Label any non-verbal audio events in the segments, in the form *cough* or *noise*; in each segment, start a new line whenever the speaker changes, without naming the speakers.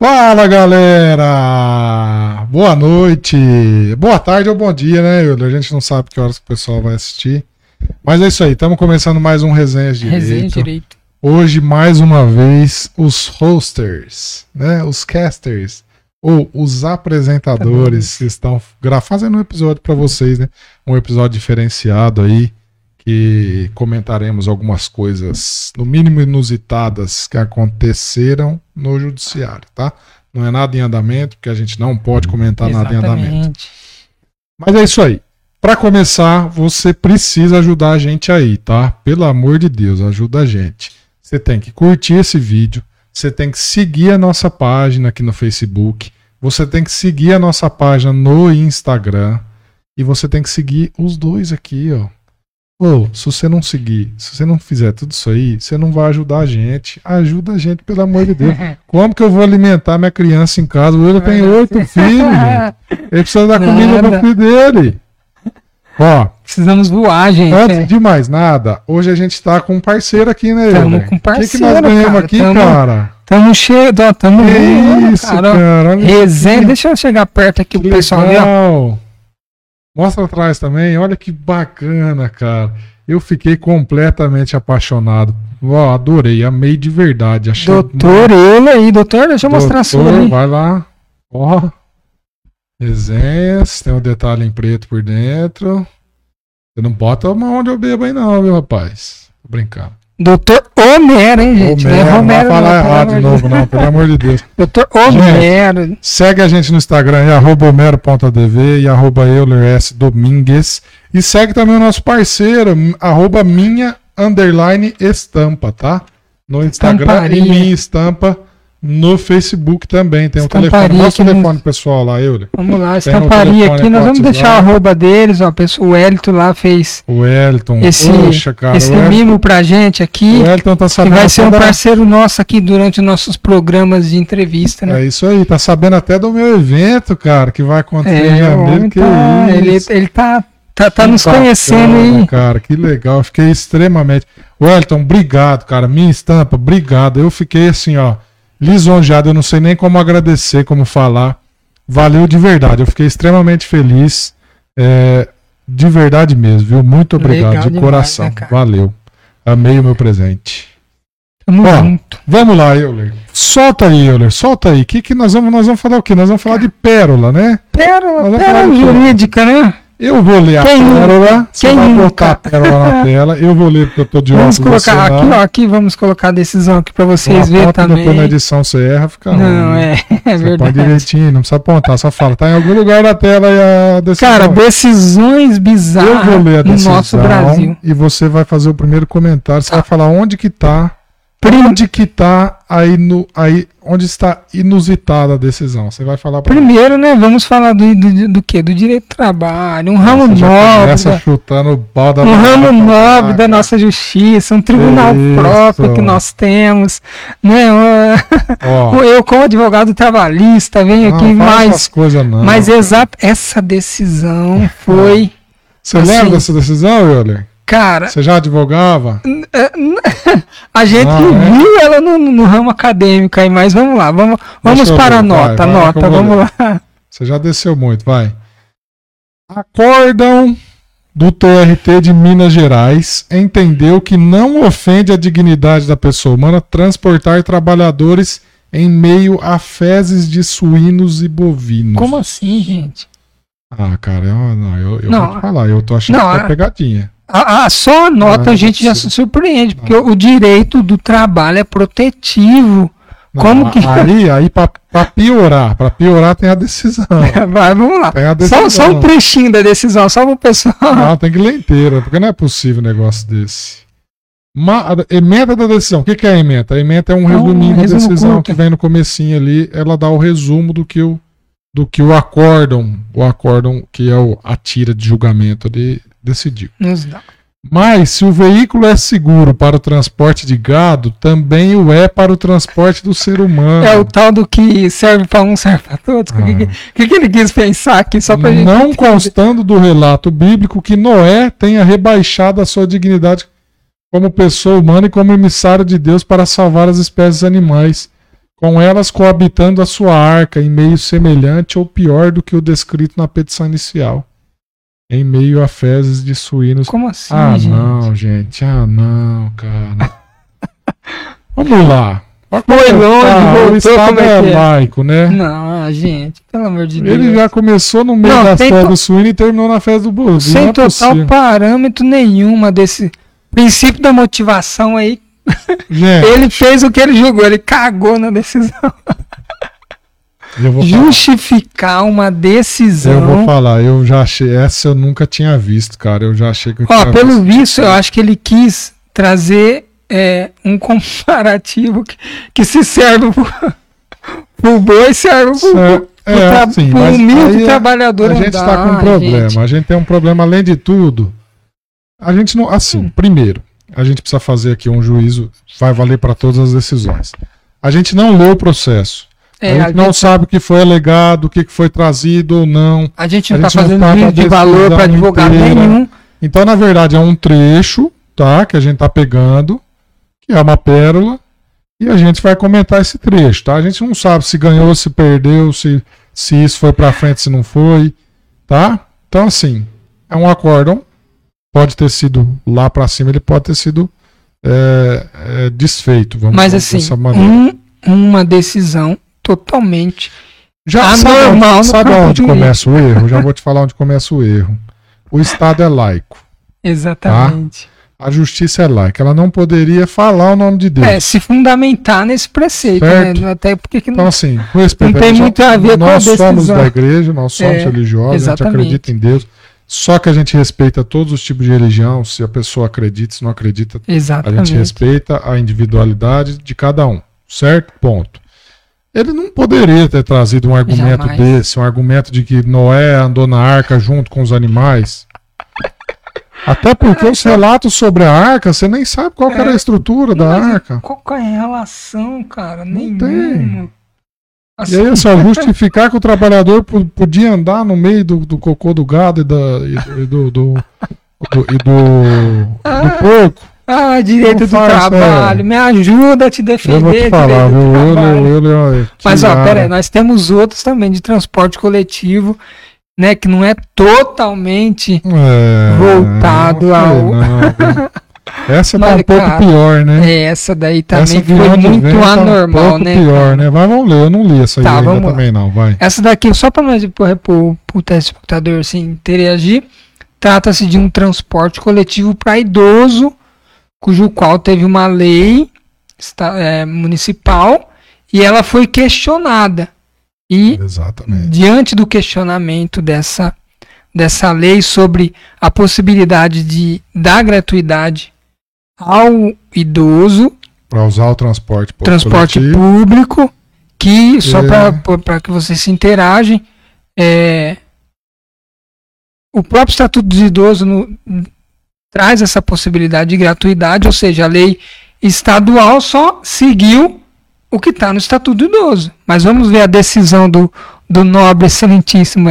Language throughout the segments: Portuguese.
Fala galera! Boa noite! Boa tarde ou bom dia, né, Euler? A gente não sabe que horas que o pessoal vai assistir. Mas é isso aí, estamos começando mais um Resenhas Direito.
Resenha direito.
Hoje, mais uma vez, os hosters, né? Os casters, ou os apresentadores estão fazendo um episódio para vocês, né? Um episódio diferenciado aí, que comentaremos algumas coisas, no mínimo inusitadas, que aconteceram no judiciário, tá? Não é nada em andamento, porque a gente não pode comentar nada em andamento.
Exatamente.
Mas é isso aí. Para começar, você precisa ajudar a gente aí, tá? Pelo amor de Deus, ajuda a gente. Você tem que curtir esse vídeo, você tem que seguir a nossa página aqui no Facebook, você tem que seguir a nossa página no Instagram e você tem que seguir os dois aqui, ó. Se você não seguir, se você não fizer tudo isso aí, você não vai ajudar a gente. Ajuda a gente, pelo amor de Deus. *laughs* Como que eu vou alimentar minha criança em casa? O Will tem oito filhos, *laughs* gente. Ele precisa dar comida pro filho dele. Ó,
Precisamos voar, gente.
antes
É.
de mais nada, hoje a gente tá com um parceiro aqui, né?
Tamo
Euler?
com
O que, que
parceiro,
nós ganhamos
cara.
aqui,
Tamo-
cara?
Tamo cheio, ó, tamo
Que
voando,
isso,
cara.
cara.
Resenha,
que
deixa eu chegar perto aqui pro pessoal ver, ó.
Mostra atrás também. Olha que bacana, cara. Eu fiquei completamente apaixonado. Ó, adorei, amei de verdade. Achei
Doutor ele aí, doutor, deixa eu mostrar a sua
Doutor,
ali.
Vai lá. Ó. Resenhas. Tem um detalhe em preto por dentro. Você não bota a mão onde eu bebo aí, não, viu, rapaz? Tô brincando.
Doutor Homero, hein, gente?
Homero,
não é
não
Romero,
vai falar
não,
errado de novo, não, pelo amor de Deus. *laughs*
Doutor Homero.
Segue a gente no Instagram, é arroba homero.dv e arroba. Domingues. E segue também o nosso parceiro, arroba minha underline estampa, tá? No Instagram e
Estamparia.
minha estampa no Facebook também. Tem um telefone.
Estamparia
Mostra o telefone pessoal lá, Euler.
Vamos lá, estamparia
telefone
aqui. Nós vamos deixar a arroba deles, ó. O Elito lá fez
O Elton.
esse,
Poxa, cara.
esse
o, Elton,
mimo pra gente aqui.
o Elton tá
Que
sabendo
vai ser um
até da-
parceiro nosso aqui durante os nossos programas de entrevista, né?
É isso aí, tá sabendo até do meu evento, cara, que vai acontecer em
É, o
janeiro. Que
tá, ele, ele tá, tá, tá
Que
nos
bacana,
conhecendo aí.
Cara, que legal. Fiquei extremamente. Wellington, obrigado, cara. Minha estampa, obrigado. Eu fiquei assim, ó, lisonjeado. Eu não sei nem como agradecer, como falar. Valeu de verdade. Eu fiquei extremamente feliz. é, de verdade mesmo, viu? Muito obrigado,
Legal
de
demais,
coração.
né?
Valeu. Amei o meu presente.
Tamo
Ó,
junto.
Vamos lá, Euler. Solta aí, Euler. Solta aí. Que que nós vamos, nós vamos falar o quê? Nós vamos falar de pérola, né?
Pérola, pérola jurídica, né?
Eu vou ler a
Quem
pérola. Você
Quem
vai
nunca?
botar a pérola na *laughs* tela. Eu vou ler porque eu tô de
Vamos
óculos.
colocar
você
aqui, ó. Aqui vamos colocar a decisão aqui pra vocês verem
foto, Depois na
também.
edição você erra, fica
Não,
ruim.
é, *laughs* é
Você põe
verdade.
direitinho, não precisa apontar, só fala. Tá em algum lugar da tela e a decisão.
Cara, decisões
eu
bizarras
vou ler a
no
decisão
nosso Brasil.
e você vai fazer o primeiro comentário. Você vai falar onde que tá, onde que tá aí no, aí onde está inusitada a decisão. Você vai falar
Primeiro, né, vamos falar do, do, do quê? Do direito do trabalho, um ramo nobre,
começa
da-
chutando da
um ramo nobre da nossa justiça, um tribunal
Isso.
próprio que nós temos, né? *laughs* Eu, como advogado trabalhista, venho
não,
aqui mais.
coisas não.
Mas exato, essa decisão *laughs* foi,
Você
assim-
lembra dessa decisão, Euler?
Cara,
Você já advogava? *laughs*
a gente
Ah, é?
viu ela no, no ramo acadêmico aí, mas vamos lá, vamos, vamos para a
ver, vai,
nota,
vai,
nota,
eu vou
vamos
ler.
lá. *laughs*
Você já desceu muito, vai. Acórdão do TRT de Minas Gerais entendeu que não ofende a dignidade da pessoa humana transportar trabalhadores em meio a fezes de suínos e bovinos.
Como assim, gente?
Ah, cara, eu, não, eu, eu
Não,
vou te falar, eu tô achando
não,
que tá
a-
pegadinha.
Ah, ah, só a nota
Ah,
a gente já se surpreende, porque o direito do trabalho é protetivo.
Não,
Como
a-
que- *laughs*
Aí, aí pra, pra piorar, pra piorar tem a decisão. *laughs*
Vai, vamos lá.
A
Só,
decisão.
só um trechinho da decisão, só para o pessoal.
Não, tem que ler inteira, porque não é possível um negócio desse. Ma- a- emenda da decisão. O que, que é a emenda? A emenda é um
É um
resuminho da
resumo
decisão
curto.
que vem no comecinho ali. Ela dá o resumo do que o, do que o acórdão, o acórdão que é o, a tira de julgamento ali, decidiu. Mas se o veículo é seguro para o transporte de gado, também o é para o transporte do ser humano.
É o tal do que serve para um, serve para todos. O que, que, que que ele quis pensar aqui, só gente.
Ah. não
entender?
constando do relato bíblico que Noé tenha rebaixado a sua dignidade como pessoa humana e como emissário de Deus para salvar as espécies animais, com elas coabitando a sua arca em meio semelhante ou pior do que o descrito na petição inicial. Em meio a fezes de suínos.
Como assim,
ah,
gente?
não, gente. Ah, não, cara. *laughs* Vamos lá.
Foi longe,
Ah,
voltou,
o Estado
como é
é,
que é?
laico, né?
Não, gente, pelo amor de Deus.
Ele já começou no meio
Não,
da festa do suíno e terminou na festa do bovino.
Sem
é
total
possível.
parâmetro nenhuma desse princípio da motivação aí.
Gente,
Ele fez o que ele jogou, ele cagou na decisão. *laughs*
vou falar.
Justificar uma decisão.
Eu vou falar, eu já achei. Essa eu nunca tinha visto, cara. Eu já achei que eu
Ó,
tinha
pelo
visto.
visto, eu acho que ele quis trazer é, um comparativo que, que se serve pro, pro boi, serve pro,
É,
pro,
é,
tra-
sim,
pro humilde
aí
trabalhador.
A gente está com um problema.
gente.
A gente tem um problema além de tudo. A gente não. Assim,
Hum.
primeiro, a gente precisa fazer aqui um juízo. Vai valer para todas as decisões. A gente não leu o processo.
É,
a
a,
gente não
gente,
sabe o que foi alegado, o que foi trazido ou não.
a gente
a
não tá
gente não
fazendo
tá a
de valor para advogado
inteira.
nenhum.
Então, na verdade, é um trecho, tá? Que a gente tá pegando, que é uma pérola, e a gente vai comentar esse trecho, tá? A gente não sabe se ganhou, se perdeu, se, se isso foi pra frente, se não foi, tá? Então, assim, é um acórdão, pode ter sido lá pra cima, ele pode ter sido é, é, desfeito, vamos
Mas assim,
dessa maneira.
um- uma decisão totalmente.
Já
anormal
sabe,
no
onde, sabe onde começa o erro? Já vou te falar onde começa o erro. O Estado é laico.
Exatamente.
A justiça é laica. Ela não poderia falar o nome de Deus.
É, se fundamentar nesse preceito,
Certo.
né? Até porque que
Então,
não.
assim, com respeito,
Não tem
gente,
muito a ver com a
nós somos
decisão.
da igreja, nós somos
É,
religiosos, a gente
exatamente.
acredita em Deus. Só que a gente respeita todos os tipos de religião. Se a pessoa acredita, se não acredita, a
Exatamente.
gente respeita a individualidade de cada um. Certo? Ponto. Ele não poderia ter trazido um argumento
Jamais.
desse, um argumento de que Noé andou na arca junto com os animais. Até porque os relatos sobre a arca, você nem sabe qual era a estrutura da arca.
Qual é a relação, cara?
Não
Nenhuma.
tem.
Assim,
E aí, só *laughs* justificar que o trabalhador po- podia andar no meio do, do cocô do gado e, da, e do, do, do, do- e do, do porco.
Ah, direito
Não
do
faz,
trabalho,
é.
me ajuda a te defender.
Eu vou te falar,
direito
viu?
do
Eu,
trabalho.
eu, eu, eu,
Mas ó, pera aí, nós temos outros também de transporte coletivo, né? Que não é totalmente.
É,
voltado ao-? *laughs*
Essa tá
Mas,
um pouco
cara,
pior, né?
É, essa daí
Essa
também
de
foi muito
vem tá
anormal,
um pouco
né?
pior, né? Vai, vamos ler. Eu não li essa aí
Tá, lá.
também, não. Vai.
Essa daqui, só para nós pro telespectador assim, interagir, trata-se de um transporte coletivo para idoso, cujo qual teve uma lei esta- é, municipal e ela foi questionada. E
Exatamente.
diante do questionamento dessa, dessa lei sobre a possibilidade de dar gratuidade ao idoso,
Para usar o transporte público
transporte público, que só
É.
para que vocês se interagem, é, o próprio Estatuto dos Idosos no- traz essa possibilidade de gratuidade, ou seja, a lei estadual só seguiu o que está no Estatuto do Idoso. Mas vamos ver a decisão do, do nobre excelentíssimo.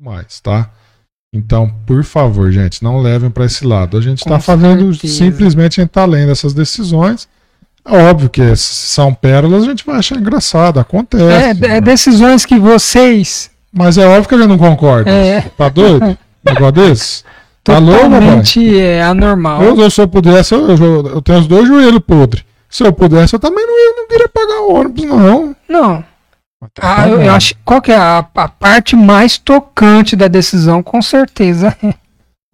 Mais, tá? Então, por favor, gente, não levem para esse lado. A gente está fazendo simplesmente a gente tá lendo essas decisões. É óbvio que são pérolas, a gente vai achar engraçado, acontece.
É, é decisões que vocês
Mas é óbvio que a gente não concorda.
É.
Tá doido? *laughs* Negócio desse? Tá louco,
é, anormal.
Eu, se eu pudesse, eu, eu, eu tenho os dois joelhos podres. Se eu pudesse, eu também não ia, não queria pagar ônibus, não.
Não, Ah, eu, eu acho qual que é a, a parte mais tocante da decisão, com certeza. *laughs*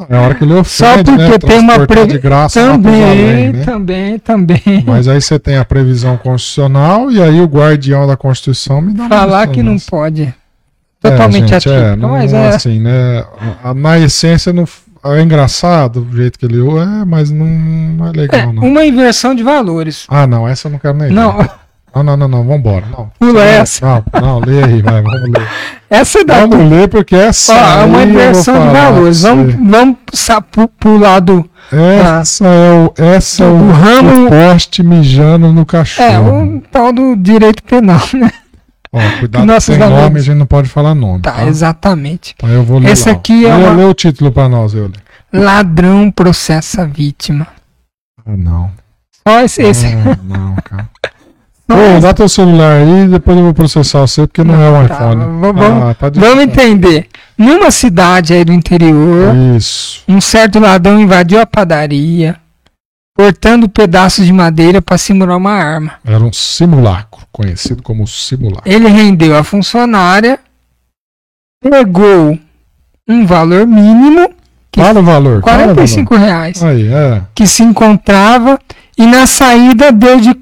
É a hora que ele ofende,
Só porque
né?
tem uma
Transportar
previ-
de graça lá pros
também,
além, né?
também, também.
Mas aí você tem a previsão constitucional e aí o guardião da Constituição me dá uma
Falar que não pode. Totalmente
é, gente,
atípico.
é, não,
mas é,
assim, né? Na essência não, é engraçado o jeito que ele é, mas não, não é
é
legal, não.
uma inversão de valores.
Ah, não, essa eu não quero nem ver. *laughs*
Não,
Não, não, não, vambora. Não,
Pula essa.
Não, não, lê aí, vai, vamos ler. *laughs*
Essa é da
Vamos ler porque essa.
Ó, é uma inversão de valores. Vamos, vamos pro lado.
Essa é o, essa é
Do
o,
ramo-
o poste mijando no cachorro.
É, o tal do direito penal, né?
Ó, cuidado,
nossos
tem nome,
amigos-
a gente não pode falar nome.
Tá,
Tá,
exatamente.
Então eu vou ler
Esse
lá.
aqui é uma-
lê o título pra nós, eu
Ladrão processa vítima.
Ah, não.
Só esse. esse.
Ah, não, cara.
Só
Ô,
esse-
dá teu celular aí, depois eu vou processar você, porque não, é um
Tá,
iPhone.
vamos-
ah, tá
Vamos entender. Numa cidade aí do interior,
Isso.
um certo ladrão invadiu a padaria, cortando pedaços de madeira para simular uma arma.
Era um simulacro, conhecido como simulacro.
Ele rendeu a funcionária, pegou um valor mínimo, que
Fala o valor. fala o valor.
45 reais,
Aí, é.
que se encontrava, e na saída deu de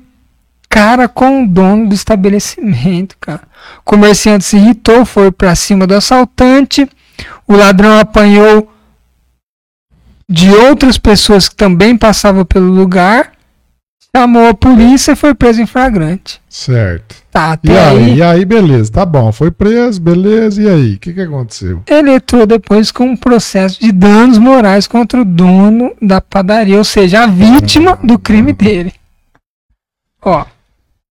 cara com o dono do estabelecimento, cara. O comerciante se irritou, foi para cima do assaltante, o ladrão apanhou de outras pessoas que também passavam pelo lugar, chamou a polícia e foi preso em flagrante.
Certo.
Tá, até
E aí,
aí,
e aí, beleza, tá bom. Foi preso, beleza, e aí? O que, que aconteceu?
ele entrou depois com um processo de danos morais contra o dono da padaria, ou seja, a vítima do crime dele. Ó,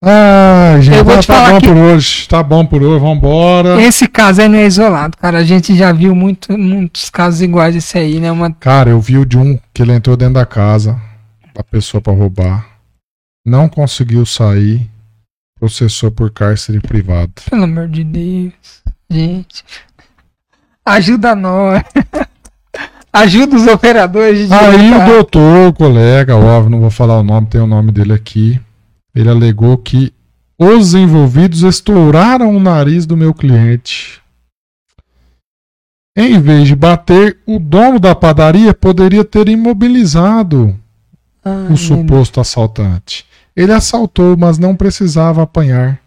Ah, gente,
Eu vou
tá,
te
tá
falar
bom
que-
por hoje. Tá bom por hoje, vambora.
esse caso aí não é isolado, cara. A gente já viu muito, muitos casos iguais esse aí, né? Uma,
Cara, eu vi o de um que ele entrou dentro da casa da pessoa pra roubar. Não conseguiu sair. Processou por cárcere privado.
pelo amor de Deus, gente. Ajuda nós. *laughs* Ajuda os operadores de
Aí o doutor, o colega, óbvio, não vou falar o nome, tem o nome dele aqui. Ele alegou que os envolvidos estouraram o nariz do meu cliente. Em vez de bater, o dono da padaria poderia ter imobilizado
Ai,
o
meu
suposto assaltante. Ele assaltou, mas não precisava apanhar.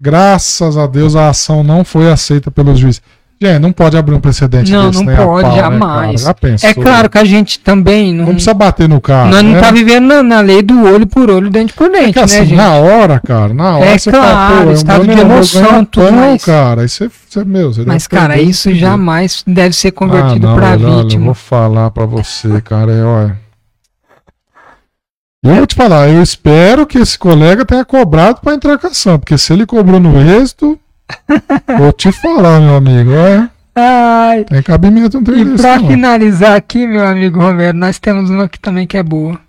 Graças a Deus a ação não foi aceita pelo juiz. Gente, não pode abrir um precedente
Não,
desse,
não
a
pode,
pau, né,
jamais.
Já pensou?
É claro que a gente também não,
Não precisa bater no cara.
nós não
né?
tá vivendo na, na lei do olho por olho, dente por dente,
É que
né,
assim,
gente?
na hora, cara, na hora
É
você
claro,
fala, pô, é
estado de emoção, tudo
pão,
mais.
cara. Aí você, você meu, você
Mas, cara, isso jamais deve ser
ah,
convertido
não,
pra
olha, olha, eu
vítima.
vou falar pra você, cara, é, olha. Eu vou te falar, eu espero que esse colega tenha cobrado pra entrar com a ação, porque se ele cobrou no êxito, *laughs* vou te falar, meu amigo, olha,
Ai,
tem cabimento um
e pra
não.
finalizar aqui, meu amigo Romero, nós temos uma aqui também que é boa.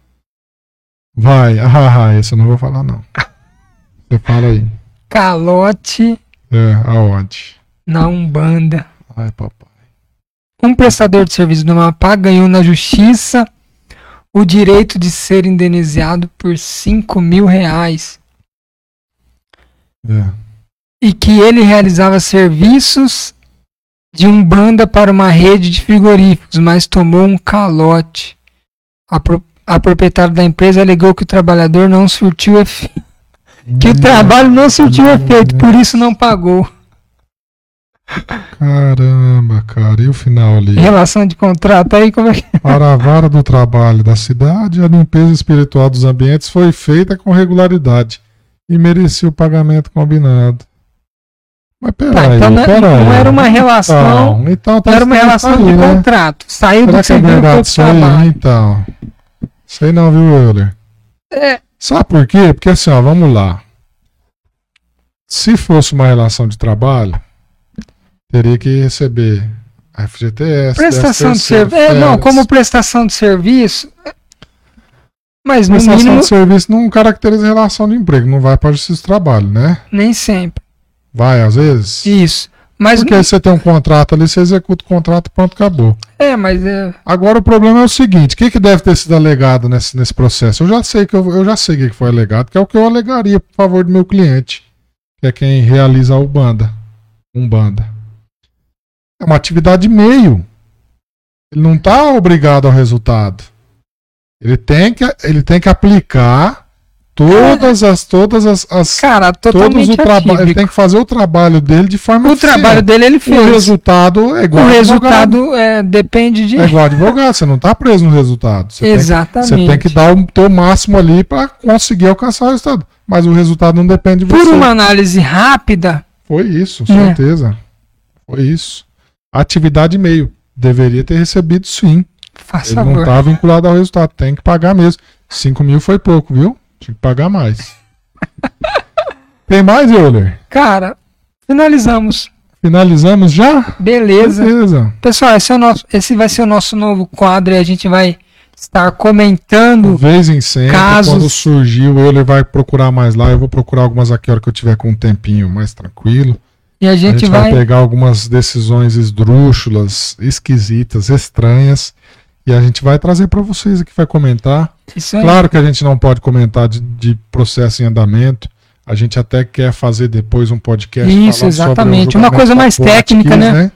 Vai, ah, ah, esse eu não vou falar, não. Você fala aí.
Calote
É, aonde?
na Umbanda.
Ai, papai.
Um prestador de serviço do Amapá ganhou na justiça o direito de ser indenizado por 5 mil reais
É.
e que ele realizava serviços de Umbanda para uma rede de frigoríficos, mas tomou um calote. A, pro- a proprietária da empresa alegou que o trabalhador não surtiu efeito. Que o trabalho não surtiu efeito, por isso não pagou.
Caramba, cara, e o final ali?
Relação de contrato aí, como é que.
Para a vara do trabalho da cidade, a limpeza espiritual dos ambientes foi feita com regularidade e merecia o pagamento combinado. Mas
Tá,
peraí,
então não,
peraí.
não era uma relação.
Então, então tá
era uma relação
aí,
de
né?
contrato. Saiu
Será
do
que é verdade isso aí? Então. Sei não, viu, Euler?
É,
Sabe por quê? Porque assim, ó, vamos lá. Se fosse uma relação de trabalho, teria que receber a FGTS,
prestação de
13º,
serviço. É, não, como prestação de serviço. Mas no
Prestação
mínimo,
de serviço não caracteriza relação de emprego, não vai para a justiça do trabalho, né?
nem sempre.
Vai, às vezes.
Isso. Mas
Porque aí você tem um contrato ali, você executa o contrato e pronto, acabou.
é, mas é,
Agora o problema é o seguinte: o que, que deve ter sido alegado nesse, nesse processo? Eu já sei que eu, eu já sei o que que foi alegado, que é o que eu alegaria por favor do meu cliente, que é quem realiza a Ubanda. Umbanda. É uma atividade meio. Ele não está obrigado ao resultado. Ele tem que, ele tem que aplicar todas as todas as, as
Cara,
todos o trabalho, ele tem que fazer o trabalho dele de forma
O trabalho dele ele
O
fez.
resultado é igual
O resultado é, depende de.
é igual advogado, você não tá preso no resultado. Você tem que-
Exatamente.
Você tem que dar o teu máximo ali para conseguir alcançar o resultado. Mas o resultado não depende de
Por
você.
uma análise rápida,
Foi isso,
É.
certeza. Foi isso. Atividade e meio. Deveria ter recebido sim.
faça
Ele não
favor.
tá vinculado ao resultado. Tem que pagar mesmo. 5 mil foi pouco, viu? Tinha que pagar mais. *laughs* Tem mais, Euler?
Cara, finalizamos.
Finalizamos já?
Beleza.
Beleza.
Pessoal, esse, é o nosso, esse vai ser o nosso novo quadro e a gente vai estar
De
comentando.
vez em sempre,
Casos-
quando surgir, o Euler vai procurar mais lá. Eu vou procurar algumas aqui a hora que eu tiver com um tempinho mais tranquilo.
E a
A
gente,
gente vai,
vai.
pegar algumas decisões esdrúxulas, esquisitas, estranhas. E a gente vai trazer para vocês aqui, vai comentar.
Isso aí.
Claro que a gente não pode comentar de, de processo em andamento. A gente até quer fazer depois um podcast.
Isso, exatamente. Uma coisa mais técnica,
Kiss,
né?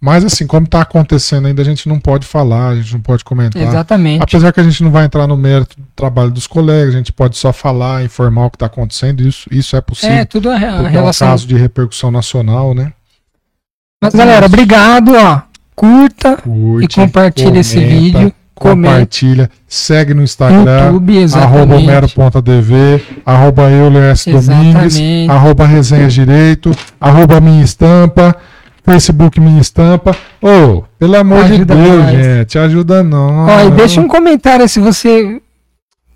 Mas assim, como está acontecendo ainda, a gente não pode falar, a gente não pode comentar.
Exatamente.
Apesar que a gente não vai entrar no mérito do trabalho dos colegas, a gente pode só falar, informar o que está acontecendo. Isso, isso é possível.
É, tudo a, a
porque é um
relação.
caso de repercussão nacional, né?
Mas galera, obrigado, ó. Curta
Curte,
e compartilha esse vídeo. Comenta.
Compartilha, segue no Instagram,
YouTube,
arroba
exatamente.
Mero.dv, arroba Euler. Domingues, arroba Resenha Direito, arroba Minha Estampa, Facebook Minha Estampa. Ô, pelo amor
Ajuda
de Deus,
nós.
gente, ajuda não.
Ó, e deixa um comentário se você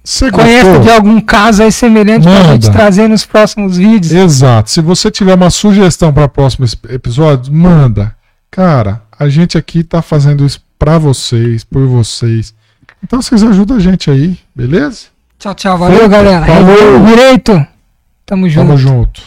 Você
conhece
gostou?
de algum caso aí semelhante pra
Manda.
gente trazer nos próximos vídeos.
Exato. Se você tiver uma sugestão para próximos episódios, manda. Cara, a gente aqui tá fazendo isso para vocês, por vocês. Então vocês ajudam a gente aí, beleza?
Tchau, tchau. Valeu,
Feito.
galera.
Falou.
Direito. Tamo junto.
Tamo junto.